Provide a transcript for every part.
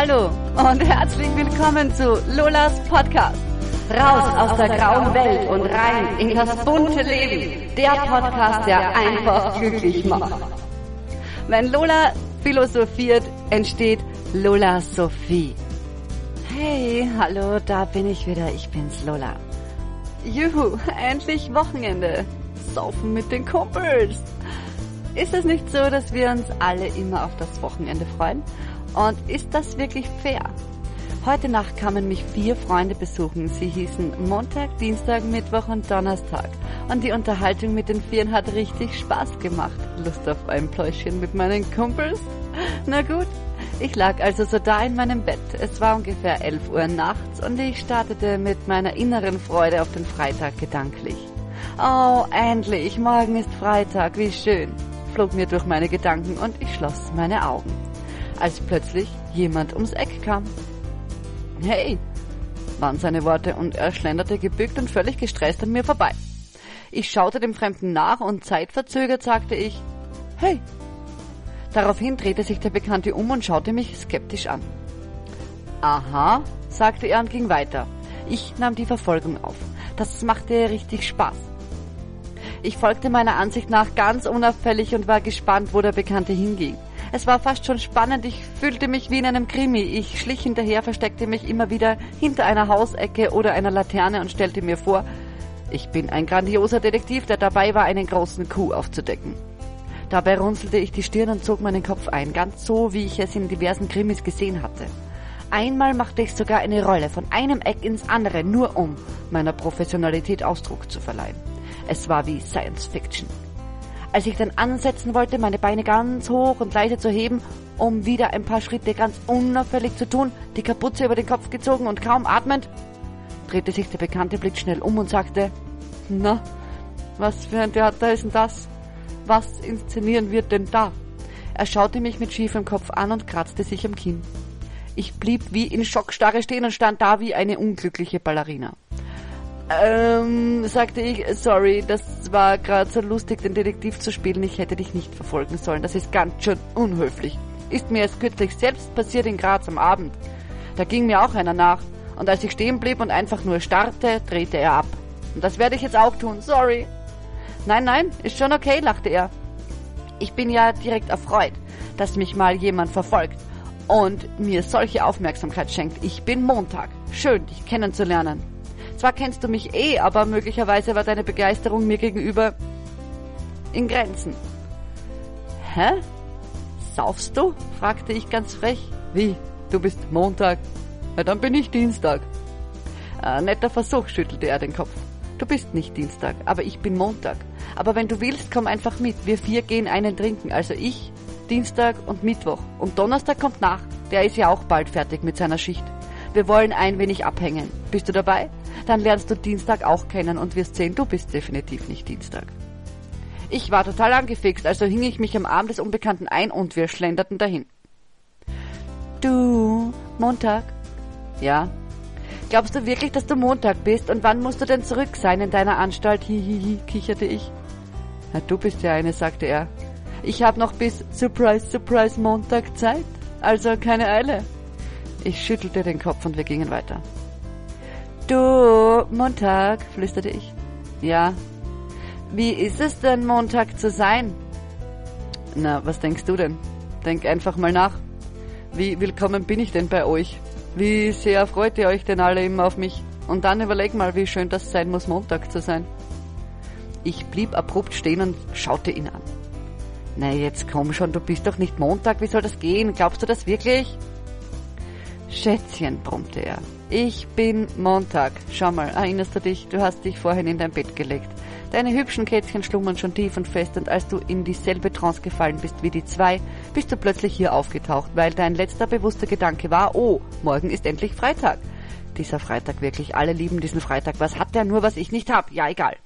Hallo und herzlich willkommen zu Lolas Podcast. Raus aus der grauen Welt und rein in das bunte Leben. Der Podcast, der einfach glücklich macht. Wenn Lola philosophiert, entsteht Lola Sophie. Hey, hallo, da bin ich wieder. Ich bin's, Lola. Juhu, endlich Wochenende. Saufen mit den Kumpels. Ist es nicht so, dass wir uns alle immer auf das Wochenende freuen? Und ist das wirklich fair? Heute Nacht kamen mich vier Freunde besuchen. Sie hießen Montag, Dienstag, Mittwoch und Donnerstag. Und die Unterhaltung mit den Vieren hat richtig Spaß gemacht. Lust auf ein Pläuschen mit meinen Kumpels? Na gut. Ich lag also so da in meinem Bett. Es war ungefähr 11 Uhr nachts und ich startete mit meiner inneren Freude auf den Freitag gedanklich. Oh, endlich, morgen ist Freitag, wie schön, flog mir durch meine Gedanken und ich schloss meine Augen als plötzlich jemand ums Eck kam. Hey, waren seine Worte und er schlenderte gebückt und völlig gestresst an mir vorbei. Ich schaute dem Fremden nach und zeitverzögert sagte ich, hey. Daraufhin drehte sich der Bekannte um und schaute mich skeptisch an. Aha, sagte er und ging weiter. Ich nahm die Verfolgung auf. Das machte richtig Spaß. Ich folgte meiner Ansicht nach ganz unauffällig und war gespannt, wo der Bekannte hinging. Es war fast schon spannend, ich fühlte mich wie in einem Krimi. Ich schlich hinterher, versteckte mich immer wieder hinter einer Hausecke oder einer Laterne und stellte mir vor, ich bin ein grandioser Detektiv, der dabei war, einen großen Coup aufzudecken. Dabei runzelte ich die Stirn und zog meinen Kopf ein, ganz so, wie ich es in diversen Krimis gesehen hatte. Einmal machte ich sogar eine Rolle von einem Eck ins andere, nur um meiner Professionalität Ausdruck zu verleihen. Es war wie Science Fiction. Als ich dann ansetzen wollte, meine Beine ganz hoch und leise zu heben, um wieder ein paar Schritte ganz unauffällig zu tun, die Kapuze über den Kopf gezogen und kaum atmend, drehte sich der Bekannte blitzschnell um und sagte, na, was für ein Theater ist denn das? Was inszenieren wir denn da? Er schaute mich mit schiefem Kopf an und kratzte sich am Kinn. Ich blieb wie in Schockstarre stehen und stand da wie eine unglückliche Ballerina. Ähm, sagte ich, sorry, das war gerade so lustig, den Detektiv zu spielen. Ich hätte dich nicht verfolgen sollen. Das ist ganz schön unhöflich. Ist mir erst kürzlich selbst passiert in Graz am Abend. Da ging mir auch einer nach. Und als ich stehen blieb und einfach nur starrte, drehte er ab. Und das werde ich jetzt auch tun. Sorry. Nein, nein, ist schon okay, lachte er. Ich bin ja direkt erfreut, dass mich mal jemand verfolgt und mir solche Aufmerksamkeit schenkt. Ich bin Montag. Schön, dich kennenzulernen. Zwar kennst du mich eh, aber möglicherweise war deine Begeisterung mir gegenüber in Grenzen. Hä? Saufst du? fragte ich ganz frech. Wie? Du bist Montag? Ja, dann bin ich Dienstag. Äh, netter Versuch, schüttelte er den Kopf. Du bist nicht Dienstag, aber ich bin Montag. Aber wenn du willst, komm einfach mit. Wir vier gehen einen trinken. Also ich, Dienstag und Mittwoch. Und Donnerstag kommt nach. Der ist ja auch bald fertig mit seiner Schicht. Wir wollen ein wenig abhängen. Bist du dabei? Dann lernst du Dienstag auch kennen und wirst sehen, du bist definitiv nicht Dienstag. Ich war total angefixt, also hing ich mich am Arm des Unbekannten ein und wir schlenderten dahin. Du, Montag? Ja. Glaubst du wirklich, dass du Montag bist? Und wann musst du denn zurück sein in deiner Anstalt? Hihihi, kicherte ich. Na, du bist ja eine, sagte er. Ich hab noch bis Surprise, Surprise Montag Zeit. Also keine Eile. Ich schüttelte den Kopf und wir gingen weiter. Du, Montag, flüsterte ich. Ja. Wie ist es denn, Montag zu sein? Na, was denkst du denn? Denk einfach mal nach. Wie willkommen bin ich denn bei euch? Wie sehr freut ihr euch denn alle immer auf mich? Und dann überleg mal, wie schön das sein muss, Montag zu sein. Ich blieb abrupt stehen und schaute ihn an. Na, jetzt komm schon, du bist doch nicht Montag, wie soll das gehen? Glaubst du das wirklich? Schätzchen, brummte er. Ich bin Montag. Schau mal, erinnerst du dich, du hast dich vorhin in dein Bett gelegt. Deine hübschen Kätzchen schlummern schon tief und fest und als du in dieselbe Trance gefallen bist wie die zwei, bist du plötzlich hier aufgetaucht, weil dein letzter bewusster Gedanke war, oh, morgen ist endlich Freitag. Dieser Freitag wirklich, alle lieben diesen Freitag. Was hat der nur, was ich nicht hab? Ja, egal.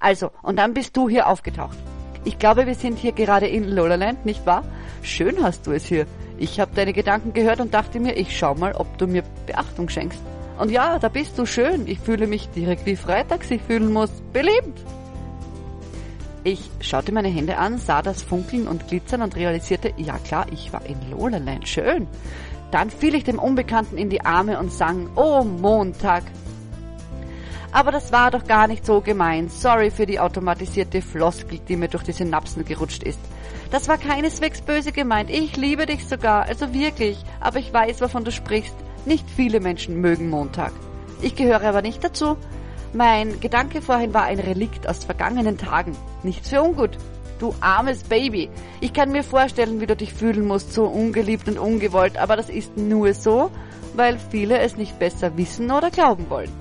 Also, und dann bist du hier aufgetaucht. Ich glaube, wir sind hier gerade in Lolaland, nicht wahr? Schön hast du es hier. Ich habe deine Gedanken gehört und dachte mir, ich schau mal, ob du mir Beachtung schenkst. Und ja, da bist du schön. Ich fühle mich direkt wie Freitag sich fühlen muss. Beliebt. Ich schaute meine Hände an, sah das Funkeln und Glitzern und realisierte, ja klar, ich war in Lolaland. Schön. Dann fiel ich dem Unbekannten in die Arme und sang, Oh Montag. Aber das war doch gar nicht so gemeint. Sorry für die automatisierte Floskel, die mir durch die Synapsen gerutscht ist. Das war keineswegs böse gemeint. Ich liebe dich sogar, also wirklich. Aber ich weiß, wovon du sprichst. Nicht viele Menschen mögen Montag. Ich gehöre aber nicht dazu. Mein Gedanke vorhin war ein Relikt aus vergangenen Tagen. Nichts für ungut. Du armes Baby. Ich kann mir vorstellen, wie du dich fühlen musst, so ungeliebt und ungewollt, aber das ist nur so, weil viele es nicht besser wissen oder glauben wollen.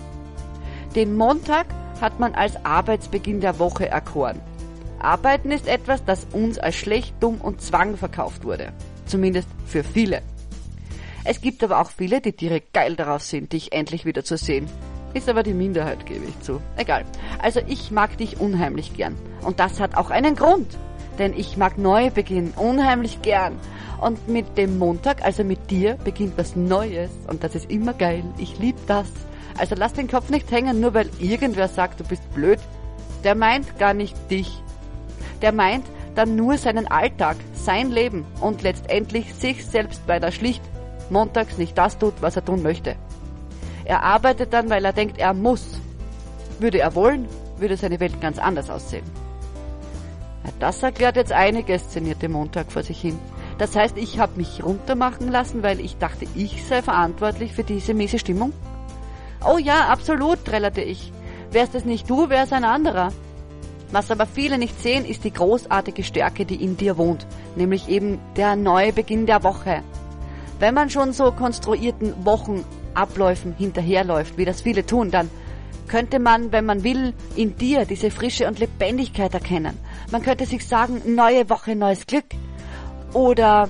Den Montag hat man als Arbeitsbeginn der Woche erkoren. Arbeiten ist etwas, das uns als schlecht, dumm und Zwang verkauft wurde. Zumindest für viele. Es gibt aber auch viele, die direkt geil darauf sind, dich endlich wieder zu sehen. Ist aber die Minderheit, gebe ich zu. Egal. Also ich mag dich unheimlich gern. Und das hat auch einen Grund. Denn ich mag Neubeginn unheimlich gern. Und mit dem Montag, also mit dir, beginnt was Neues. Und das ist immer geil. Ich lieb das. Also lass den Kopf nicht hängen, nur weil irgendwer sagt, du bist blöd. Der meint gar nicht dich. Der meint dann nur seinen Alltag, sein Leben und letztendlich sich selbst, weil er schlicht montags nicht das tut, was er tun möchte. Er arbeitet dann, weil er denkt, er muss. Würde er wollen, würde seine Welt ganz anders aussehen. Das erklärt jetzt einiges, szenierte Montag vor sich hin. Das heißt, ich habe mich runtermachen lassen, weil ich dachte, ich sei verantwortlich für diese miese Stimmung? Oh ja, absolut, trällerte ich. Wärst es nicht du, wär's ein anderer. Was aber viele nicht sehen, ist die großartige Stärke, die in dir wohnt, nämlich eben der neue Beginn der Woche. Wenn man schon so konstruierten Wochenabläufen hinterherläuft, wie das viele tun, dann könnte man, wenn man will, in dir diese Frische und Lebendigkeit erkennen. Man könnte sich sagen, neue Woche, neues Glück. Oder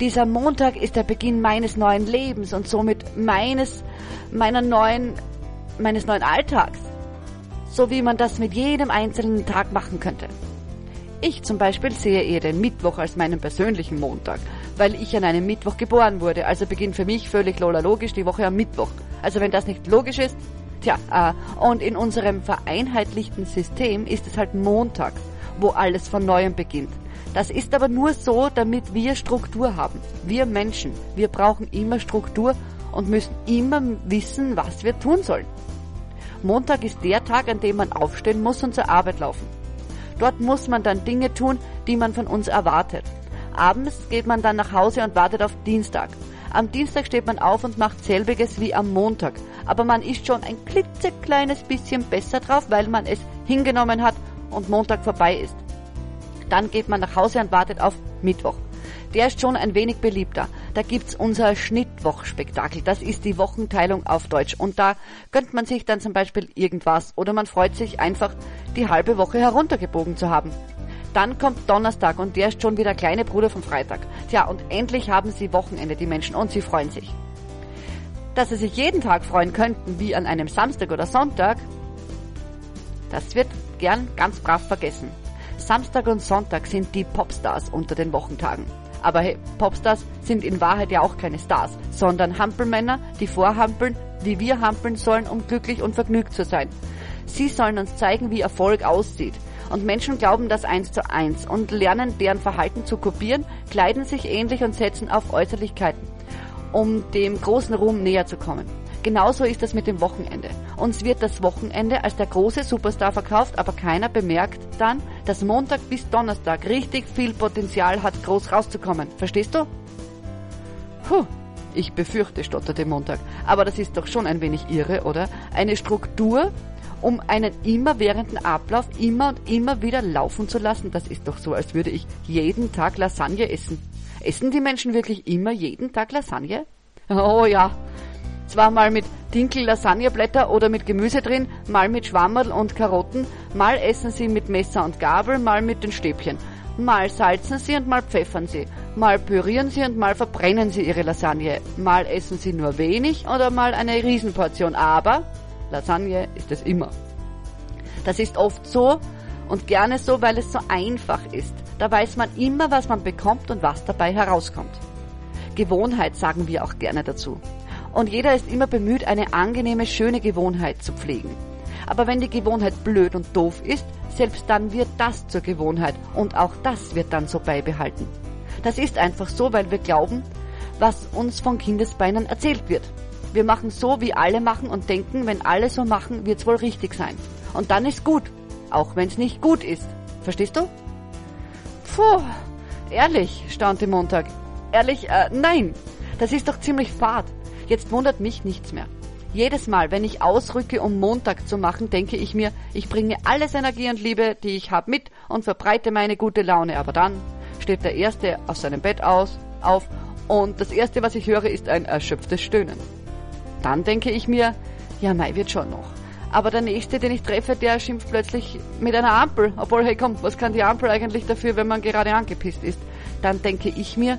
dieser Montag ist der Beginn meines neuen Lebens und somit meines, meiner neuen, meines neuen Alltags. So wie man das mit jedem einzelnen Tag machen könnte. Ich zum Beispiel sehe eher den Mittwoch als meinen persönlichen Montag, weil ich an einem Mittwoch geboren wurde. Also beginnt für mich völlig lola logisch die Woche am Mittwoch. Also wenn das nicht logisch ist, tja, äh, und in unserem vereinheitlichten System ist es halt Montag, wo alles von neuem beginnt. Das ist aber nur so, damit wir Struktur haben. Wir Menschen, wir brauchen immer Struktur und müssen immer wissen, was wir tun sollen. Montag ist der Tag, an dem man aufstehen muss und zur Arbeit laufen. Dort muss man dann Dinge tun, die man von uns erwartet. Abends geht man dann nach Hause und wartet auf Dienstag. Am Dienstag steht man auf und macht selbiges wie am Montag. Aber man ist schon ein klitzekleines bisschen besser drauf, weil man es hingenommen hat und Montag vorbei ist. Dann geht man nach Hause und wartet auf Mittwoch. Der ist schon ein wenig beliebter. Da gibt's unser Schnittwochspektakel. Das ist die Wochenteilung auf Deutsch. Und da gönnt man sich dann zum Beispiel irgendwas oder man freut sich einfach, die halbe Woche heruntergebogen zu haben. Dann kommt Donnerstag und der ist schon wieder kleine Bruder vom Freitag. Tja, und endlich haben sie Wochenende, die Menschen, und sie freuen sich. Dass sie sich jeden Tag freuen könnten, wie an einem Samstag oder Sonntag, das wird gern ganz brav vergessen. Samstag und Sonntag sind die Popstars unter den Wochentagen. Aber hey, Popstars sind in Wahrheit ja auch keine Stars, sondern Hampelmänner, die vorhampeln, wie wir hampeln sollen, um glücklich und vergnügt zu sein. Sie sollen uns zeigen, wie Erfolg aussieht. Und Menschen glauben das eins zu eins und lernen deren Verhalten zu kopieren, kleiden sich ähnlich und setzen auf Äußerlichkeiten, um dem großen Ruhm näher zu kommen. Genauso ist es mit dem Wochenende. Uns wird das Wochenende als der große Superstar verkauft, aber keiner bemerkt dann, dass Montag bis Donnerstag richtig viel Potenzial hat, groß rauszukommen. Verstehst du? Puh, ich befürchte, stotterte Montag. Aber das ist doch schon ein wenig irre, oder? Eine Struktur, um einen immerwährenden Ablauf immer und immer wieder laufen zu lassen, das ist doch so, als würde ich jeden Tag Lasagne essen. Essen die Menschen wirklich immer jeden Tag Lasagne? Oh ja, zwar mal mit Dinkel Lasagneblätter oder mit Gemüse drin, mal mit Schwammerl und Karotten, mal essen sie mit Messer und Gabel, mal mit den Stäbchen. Mal salzen sie und mal pfeffern sie. Mal pürieren sie und mal verbrennen sie ihre Lasagne. Mal essen sie nur wenig oder mal eine Riesenportion. Aber Lasagne ist es immer. Das ist oft so und gerne so, weil es so einfach ist. Da weiß man immer, was man bekommt und was dabei herauskommt. Gewohnheit sagen wir auch gerne dazu und jeder ist immer bemüht, eine angenehme, schöne Gewohnheit zu pflegen. Aber wenn die Gewohnheit blöd und doof ist, selbst dann wird das zur Gewohnheit und auch das wird dann so beibehalten. Das ist einfach so, weil wir glauben, was uns von Kindesbeinen erzählt wird. Wir machen so, wie alle machen und denken, wenn alle so machen, wird's wohl richtig sein. Und dann ist gut, auch wenn's nicht gut ist. Verstehst du? Puh, ehrlich, staunte Montag. Ehrlich, äh, nein, das ist doch ziemlich fad. Jetzt wundert mich nichts mehr. Jedes Mal, wenn ich ausrücke, um Montag zu machen, denke ich mir, ich bringe alles Energie und Liebe, die ich habe, mit und verbreite meine gute Laune. Aber dann steht der Erste aus seinem Bett aus, auf und das Erste, was ich höre, ist ein erschöpftes Stöhnen. Dann denke ich mir, ja, Mai wird schon noch. Aber der Nächste, den ich treffe, der schimpft plötzlich mit einer Ampel. Obwohl, hey komm, was kann die Ampel eigentlich dafür, wenn man gerade angepisst ist? Dann denke ich mir,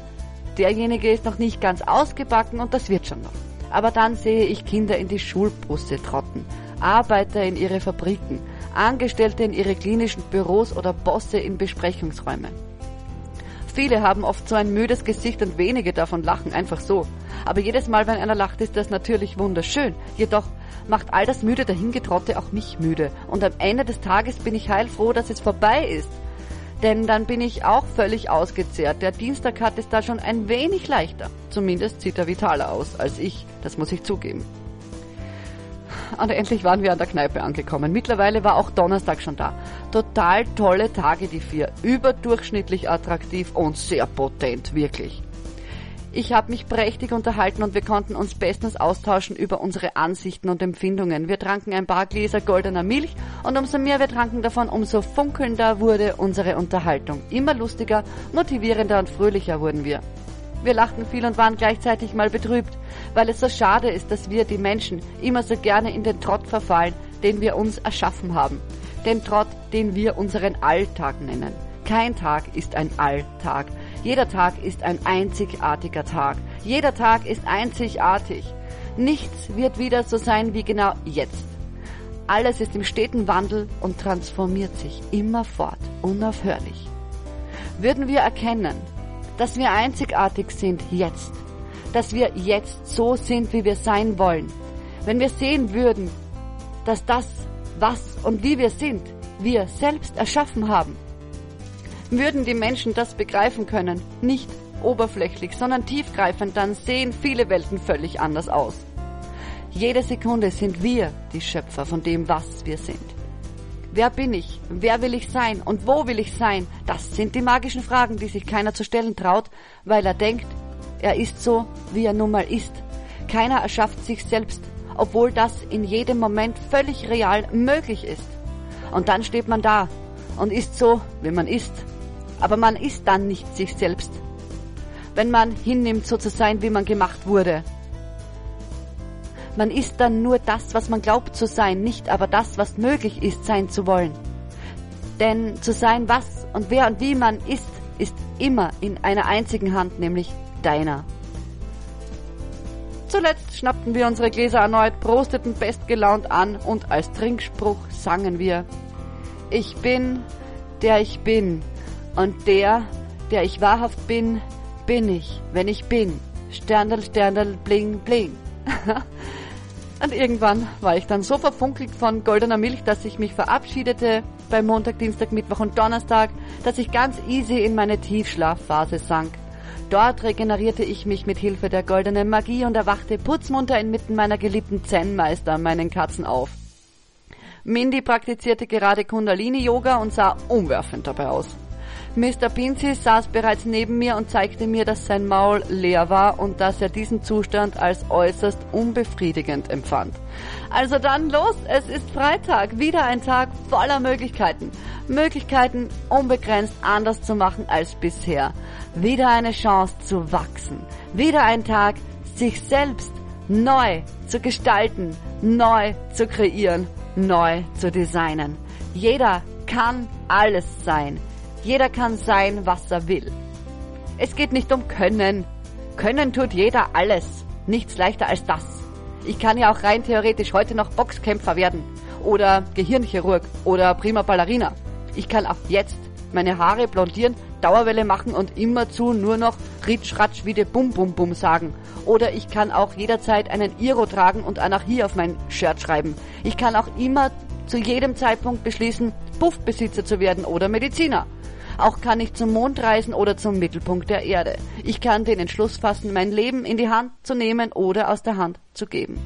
derjenige ist noch nicht ganz ausgebacken und das wird schon noch. Aber dann sehe ich Kinder in die Schulbusse trotten, Arbeiter in ihre Fabriken, Angestellte in ihre klinischen Büros oder Bosse in Besprechungsräume. Viele haben oft so ein müdes Gesicht und wenige davon lachen einfach so. Aber jedes Mal, wenn einer lacht, ist das natürlich wunderschön. Jedoch macht all das müde Dahingetrotte auch mich müde. Und am Ende des Tages bin ich heilfroh, dass es vorbei ist. Denn dann bin ich auch völlig ausgezehrt. Der Dienstag hat es da schon ein wenig leichter. Zumindest sieht er vitaler aus als ich, das muss ich zugeben. Und endlich waren wir an der Kneipe angekommen. Mittlerweile war auch Donnerstag schon da. Total tolle Tage, die vier. Überdurchschnittlich attraktiv und sehr potent, wirklich. Ich habe mich prächtig unterhalten und wir konnten uns bestens austauschen über unsere Ansichten und Empfindungen. Wir tranken ein paar Gläser goldener Milch und umso mehr wir tranken davon, umso funkelnder wurde unsere Unterhaltung. Immer lustiger, motivierender und fröhlicher wurden wir. Wir lachten viel und waren gleichzeitig mal betrübt, weil es so schade ist, dass wir, die Menschen, immer so gerne in den Trott verfallen, den wir uns erschaffen haben. Den Trott, den wir unseren Alltag nennen. Kein Tag ist ein Alltag. Jeder Tag ist ein einzigartiger Tag. Jeder Tag ist einzigartig. Nichts wird wieder so sein wie genau jetzt. Alles ist im steten Wandel und transformiert sich immerfort, unaufhörlich. Würden wir erkennen, dass wir einzigartig sind jetzt, dass wir jetzt so sind, wie wir sein wollen, wenn wir sehen würden, dass das, was und wie wir sind, wir selbst erschaffen haben, würden die Menschen das begreifen können, nicht oberflächlich, sondern tiefgreifend, dann sehen viele Welten völlig anders aus. Jede Sekunde sind wir die Schöpfer von dem, was wir sind. Wer bin ich? Wer will ich sein? Und wo will ich sein? Das sind die magischen Fragen, die sich keiner zu stellen traut, weil er denkt, er ist so, wie er nun mal ist. Keiner erschafft sich selbst, obwohl das in jedem Moment völlig real möglich ist. Und dann steht man da und ist so, wie man ist aber man ist dann nicht sich selbst, wenn man hinnimmt, so zu sein, wie man gemacht wurde. Man ist dann nur das, was man glaubt zu sein, nicht aber das, was möglich ist, sein zu wollen. Denn zu sein, was und wer und wie man ist, ist immer in einer einzigen Hand, nämlich deiner. Zuletzt schnappten wir unsere Gläser erneut, prosteten bestgelaunt an und als Trinkspruch sangen wir Ich bin, der ich bin, und der, der ich wahrhaft bin, bin ich, wenn ich bin. Sterndel, Sterndel, bling, bling. und irgendwann war ich dann so verfunkelt von goldener Milch, dass ich mich verabschiedete bei Montag, Dienstag, Mittwoch und Donnerstag, dass ich ganz easy in meine Tiefschlafphase sank. Dort regenerierte ich mich mit Hilfe der goldenen Magie und erwachte putzmunter inmitten meiner geliebten Zen-Meister, meinen Katzen auf. Mindy praktizierte gerade Kundalini-Yoga und sah umwerfend dabei aus. Mr. Pinzi saß bereits neben mir und zeigte mir, dass sein Maul leer war und dass er diesen Zustand als äußerst unbefriedigend empfand. Also dann los, es ist Freitag, wieder ein Tag voller Möglichkeiten. Möglichkeiten unbegrenzt anders zu machen als bisher. Wieder eine Chance zu wachsen. Wieder ein Tag, sich selbst neu zu gestalten, neu zu kreieren, neu zu designen. Jeder kann alles sein. Jeder kann sein, was er will. Es geht nicht um Können. Können tut jeder alles. Nichts leichter als das. Ich kann ja auch rein theoretisch heute noch Boxkämpfer werden. Oder Gehirnchirurg. Oder prima Ballerina. Ich kann auch jetzt meine Haare blondieren, Dauerwelle machen und immerzu nur noch Ritsch, Ratsch, wie de Bum Bum Bum sagen. Oder ich kann auch jederzeit einen Iro tragen und Anarchie auf mein Shirt schreiben. Ich kann auch immer zu jedem Zeitpunkt beschließen, Puffbesitzer zu werden oder Mediziner. Auch kann ich zum Mond reisen oder zum Mittelpunkt der Erde. Ich kann den Entschluss fassen, mein Leben in die Hand zu nehmen oder aus der Hand zu geben.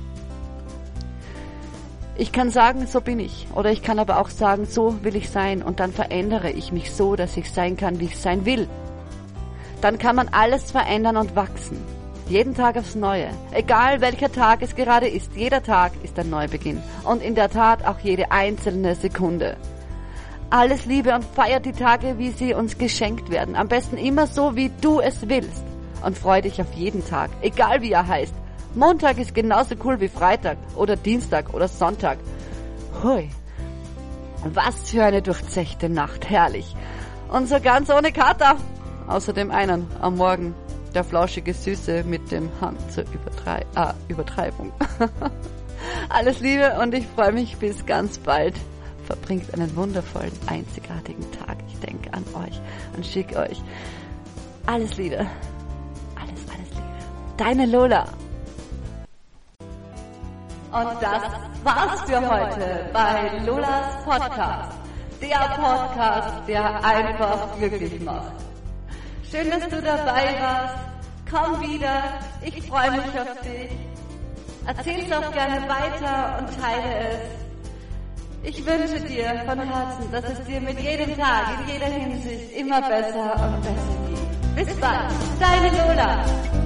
Ich kann sagen, so bin ich. Oder ich kann aber auch sagen, so will ich sein. Und dann verändere ich mich so, dass ich sein kann, wie ich sein will. Dann kann man alles verändern und wachsen. Jeden Tag aufs Neue. Egal welcher Tag es gerade ist, jeder Tag ist ein Neubeginn. Und in der Tat auch jede einzelne Sekunde. Alles Liebe und feiert die Tage, wie sie uns geschenkt werden. Am besten immer so, wie du es willst. Und freu dich auf jeden Tag, egal wie er heißt. Montag ist genauso cool wie Freitag oder Dienstag oder Sonntag. Hui. Was für eine durchzechte Nacht, herrlich. Und so ganz ohne Kater. Außer dem einen am Morgen. Der flauschige Süße mit dem Hang zur Übertrei ah, Übertreibung. Alles Liebe und ich freue mich bis ganz bald. Verbringt einen wundervollen, einzigartigen Tag. Ich denke an euch und schicke euch alles Liebe. Alles, alles Liebe. Deine Lola. Und das war's für heute bei Lolas Podcast. Der Podcast, der einfach glücklich macht. Schön, dass du dabei warst. Komm wieder. Ich freue mich auf dich. Erzähl's auch gerne weiter und teile es. Ich wünsche dir von Herzen, dass es dir mit jedem Tag, in jeder Hinsicht immer besser und besser geht. Bis bald, deine Lola.